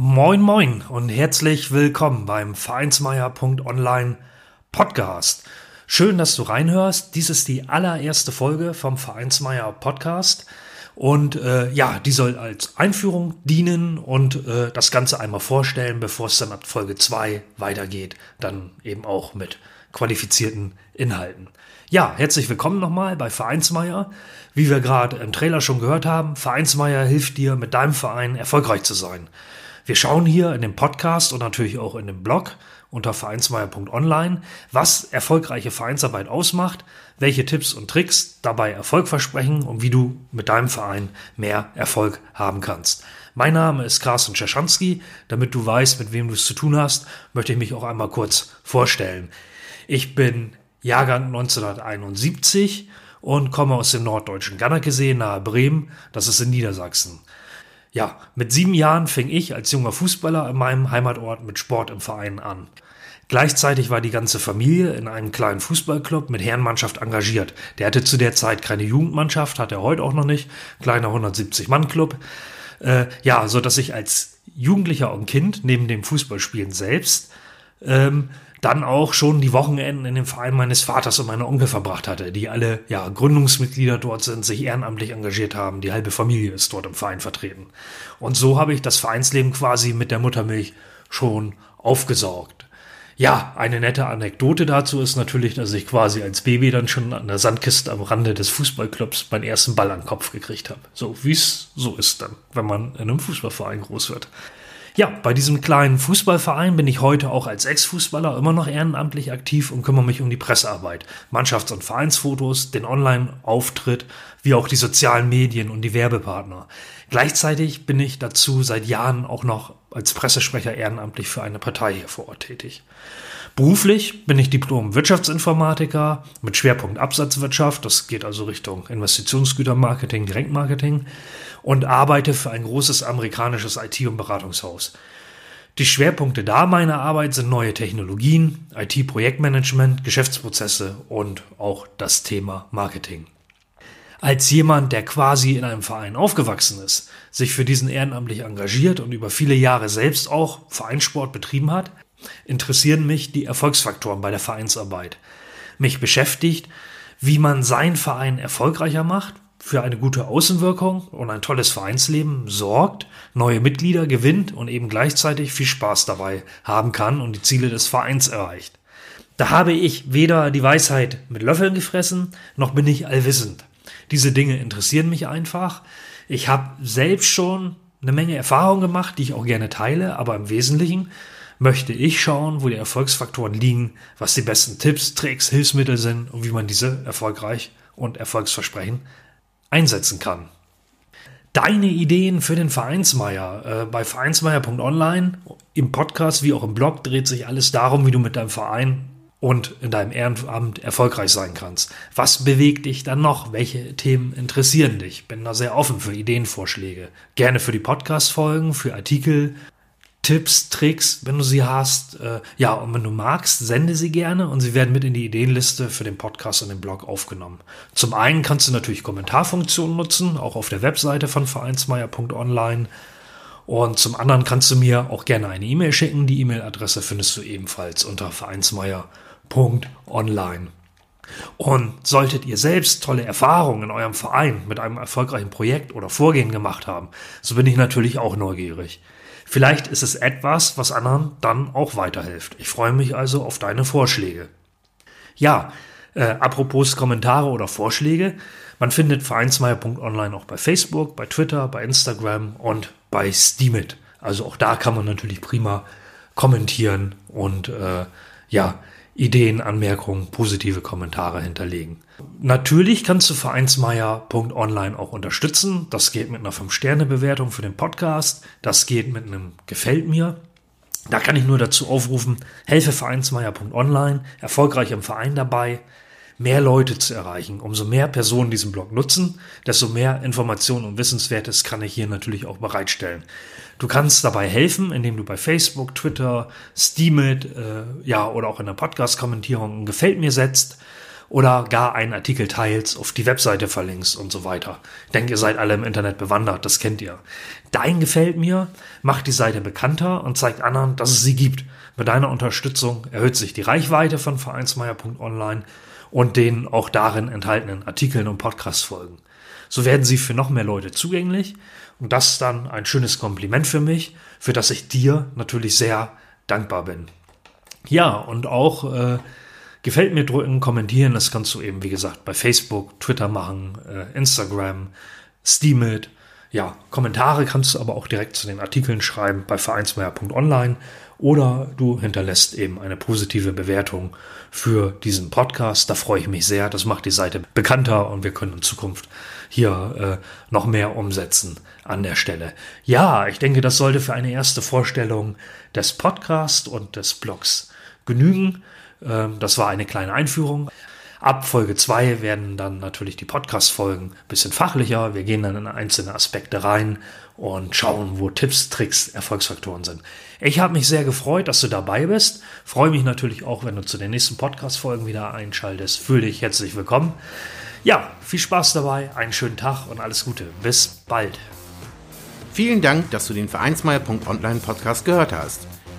Moin moin und herzlich willkommen beim Vereinsmeier.online Podcast. Schön, dass du reinhörst. Dies ist die allererste Folge vom Vereinsmeier Podcast. Und äh, ja, die soll als Einführung dienen und äh, das Ganze einmal vorstellen, bevor es dann ab Folge 2 weitergeht. Dann eben auch mit qualifizierten Inhalten. Ja, herzlich willkommen nochmal bei Vereinsmeier. Wie wir gerade im Trailer schon gehört haben, Vereinsmeier hilft dir, mit deinem Verein erfolgreich zu sein. Wir schauen hier in dem Podcast und natürlich auch in dem Blog unter vereinsmeier.online, was erfolgreiche Vereinsarbeit ausmacht, welche Tipps und Tricks dabei Erfolg versprechen und wie du mit deinem Verein mehr Erfolg haben kannst. Mein Name ist Carsten Czeschanski. Damit du weißt, mit wem du es zu tun hast, möchte ich mich auch einmal kurz vorstellen. Ich bin Jahrgang 1971 und komme aus dem norddeutschen Gannakesee nahe Bremen, das ist in Niedersachsen. Ja, mit sieben Jahren fing ich als junger Fußballer in meinem Heimatort mit Sport im Verein an. Gleichzeitig war die ganze Familie in einem kleinen Fußballclub mit Herrenmannschaft engagiert. Der hatte zu der Zeit keine Jugendmannschaft, hat er heute auch noch nicht. Kleiner 170-Mann-Club. Äh, ja, so dass ich als Jugendlicher und Kind neben dem Fußballspielen selbst ähm, dann auch schon die Wochenenden in dem Verein meines Vaters und meiner Onkel verbracht hatte, die alle ja Gründungsmitglieder dort sind, sich ehrenamtlich engagiert haben. Die halbe Familie ist dort im Verein vertreten. Und so habe ich das Vereinsleben quasi mit der Muttermilch schon aufgesaugt. Ja, eine nette Anekdote dazu ist natürlich, dass ich quasi als Baby dann schon an der Sandkiste am Rande des Fußballclubs meinen ersten Ball an den Kopf gekriegt habe. So wie es so ist dann, wenn man in einem Fußballverein groß wird. Ja, bei diesem kleinen Fußballverein bin ich heute auch als Ex-Fußballer immer noch ehrenamtlich aktiv und kümmere mich um die Pressearbeit, Mannschafts- und Vereinsfotos, den Online-Auftritt, wie auch die sozialen Medien und die Werbepartner. Gleichzeitig bin ich dazu seit Jahren auch noch als Pressesprecher ehrenamtlich für eine Partei hier vor Ort tätig. Beruflich bin ich Diplom-Wirtschaftsinformatiker mit Schwerpunkt Absatzwirtschaft. Das geht also Richtung Investitionsgütermarketing, Direktmarketing und arbeite für ein großes amerikanisches IT- und Beratungshaus. Die Schwerpunkte da meiner Arbeit sind neue Technologien, IT-Projektmanagement, Geschäftsprozesse und auch das Thema Marketing. Als jemand, der quasi in einem Verein aufgewachsen ist, sich für diesen ehrenamtlich engagiert und über viele Jahre selbst auch Vereinssport betrieben hat, interessieren mich die Erfolgsfaktoren bei der Vereinsarbeit. Mich beschäftigt, wie man seinen Verein erfolgreicher macht, für eine gute Außenwirkung und ein tolles Vereinsleben sorgt, neue Mitglieder gewinnt und eben gleichzeitig viel Spaß dabei haben kann und die Ziele des Vereins erreicht. Da habe ich weder die Weisheit mit Löffeln gefressen, noch bin ich allwissend. Diese Dinge interessieren mich einfach. Ich habe selbst schon eine Menge Erfahrung gemacht, die ich auch gerne teile, aber im Wesentlichen möchte ich schauen, wo die Erfolgsfaktoren liegen, was die besten Tipps, Tricks, Hilfsmittel sind und wie man diese erfolgreich und erfolgsversprechend einsetzen kann. Deine Ideen für den Vereinsmeier. Äh, bei vereinsmeier.online im Podcast wie auch im Blog dreht sich alles darum, wie du mit deinem Verein und in deinem Ehrenamt erfolgreich sein kannst. Was bewegt dich dann noch? Welche Themen interessieren dich? Bin da sehr offen für Ideenvorschläge. Gerne für die Podcast-Folgen, für Artikel, Tipps, Tricks, wenn du sie hast. Äh, ja, und wenn du magst, sende sie gerne und sie werden mit in die Ideenliste für den Podcast und den Blog aufgenommen. Zum einen kannst du natürlich Kommentarfunktionen nutzen, auch auf der Webseite von vereinsmeier.online. Und zum anderen kannst du mir auch gerne eine E-Mail schicken. Die E-Mail-Adresse findest du ebenfalls unter vereinsmeier.online. Und solltet ihr selbst tolle Erfahrungen in eurem Verein mit einem erfolgreichen Projekt oder Vorgehen gemacht haben, so bin ich natürlich auch neugierig. Vielleicht ist es etwas, was anderen dann auch weiterhilft. Ich freue mich also auf deine Vorschläge. Ja, äh, apropos Kommentare oder Vorschläge, man findet vereinsmeier.online auch bei Facebook, bei Twitter, bei Instagram und bei Steamit. Also auch da kann man natürlich prima kommentieren und äh, ja, Ideen, Anmerkungen, positive Kommentare hinterlegen. Natürlich kannst du Vereinsmeier.online auch unterstützen. Das geht mit einer 5-Sterne-Bewertung für den Podcast. Das geht mit einem Gefällt mir. Da kann ich nur dazu aufrufen, helfe vereinsmeier.online, erfolgreich im Verein dabei, mehr Leute zu erreichen. Umso mehr Personen diesen Blog nutzen, desto mehr Informationen und Wissenswertes kann ich hier natürlich auch bereitstellen. Du kannst dabei helfen, indem du bei Facebook, Twitter, Steamit, äh, ja, oder auch in der Podcast-Kommentierung ein Gefällt mir setzt oder gar einen Artikel teilst, auf die Webseite verlinkst und so weiter. Ich denke, ihr seid alle im Internet bewandert, das kennt ihr. Dein gefällt mir, macht die Seite bekannter und zeigt anderen, dass es sie gibt. Mit deiner Unterstützung erhöht sich die Reichweite von vereinsmeier.online und den auch darin enthaltenen Artikeln und Podcast-Folgen. So werden sie für noch mehr Leute zugänglich und das ist dann ein schönes Kompliment für mich, für das ich dir natürlich sehr dankbar bin. Ja, und auch äh, gefällt mir drücken, kommentieren, das kannst du eben, wie gesagt, bei Facebook, Twitter machen, äh, Instagram, Steamit. Ja, Kommentare kannst du aber auch direkt zu den Artikeln schreiben bei vereinsmeier.online oder du hinterlässt eben eine positive Bewertung für diesen Podcast. Da freue ich mich sehr. Das macht die Seite bekannter und wir können in Zukunft hier äh, noch mehr umsetzen an der Stelle. Ja, ich denke, das sollte für eine erste Vorstellung des Podcasts und des Blogs genügen. Ähm, das war eine kleine Einführung. Ab Folge 2 werden dann natürlich die Podcast-Folgen ein bisschen fachlicher. Wir gehen dann in einzelne Aspekte rein und schauen, wo Tipps, Tricks, Erfolgsfaktoren sind. Ich habe mich sehr gefreut, dass du dabei bist. Freue mich natürlich auch, wenn du zu den nächsten Podcast-Folgen wieder einschaltest. Fühle dich herzlich willkommen. Ja, viel Spaß dabei, einen schönen Tag und alles Gute. Bis bald. Vielen Dank, dass du den Vereinsmeier.online Podcast gehört hast.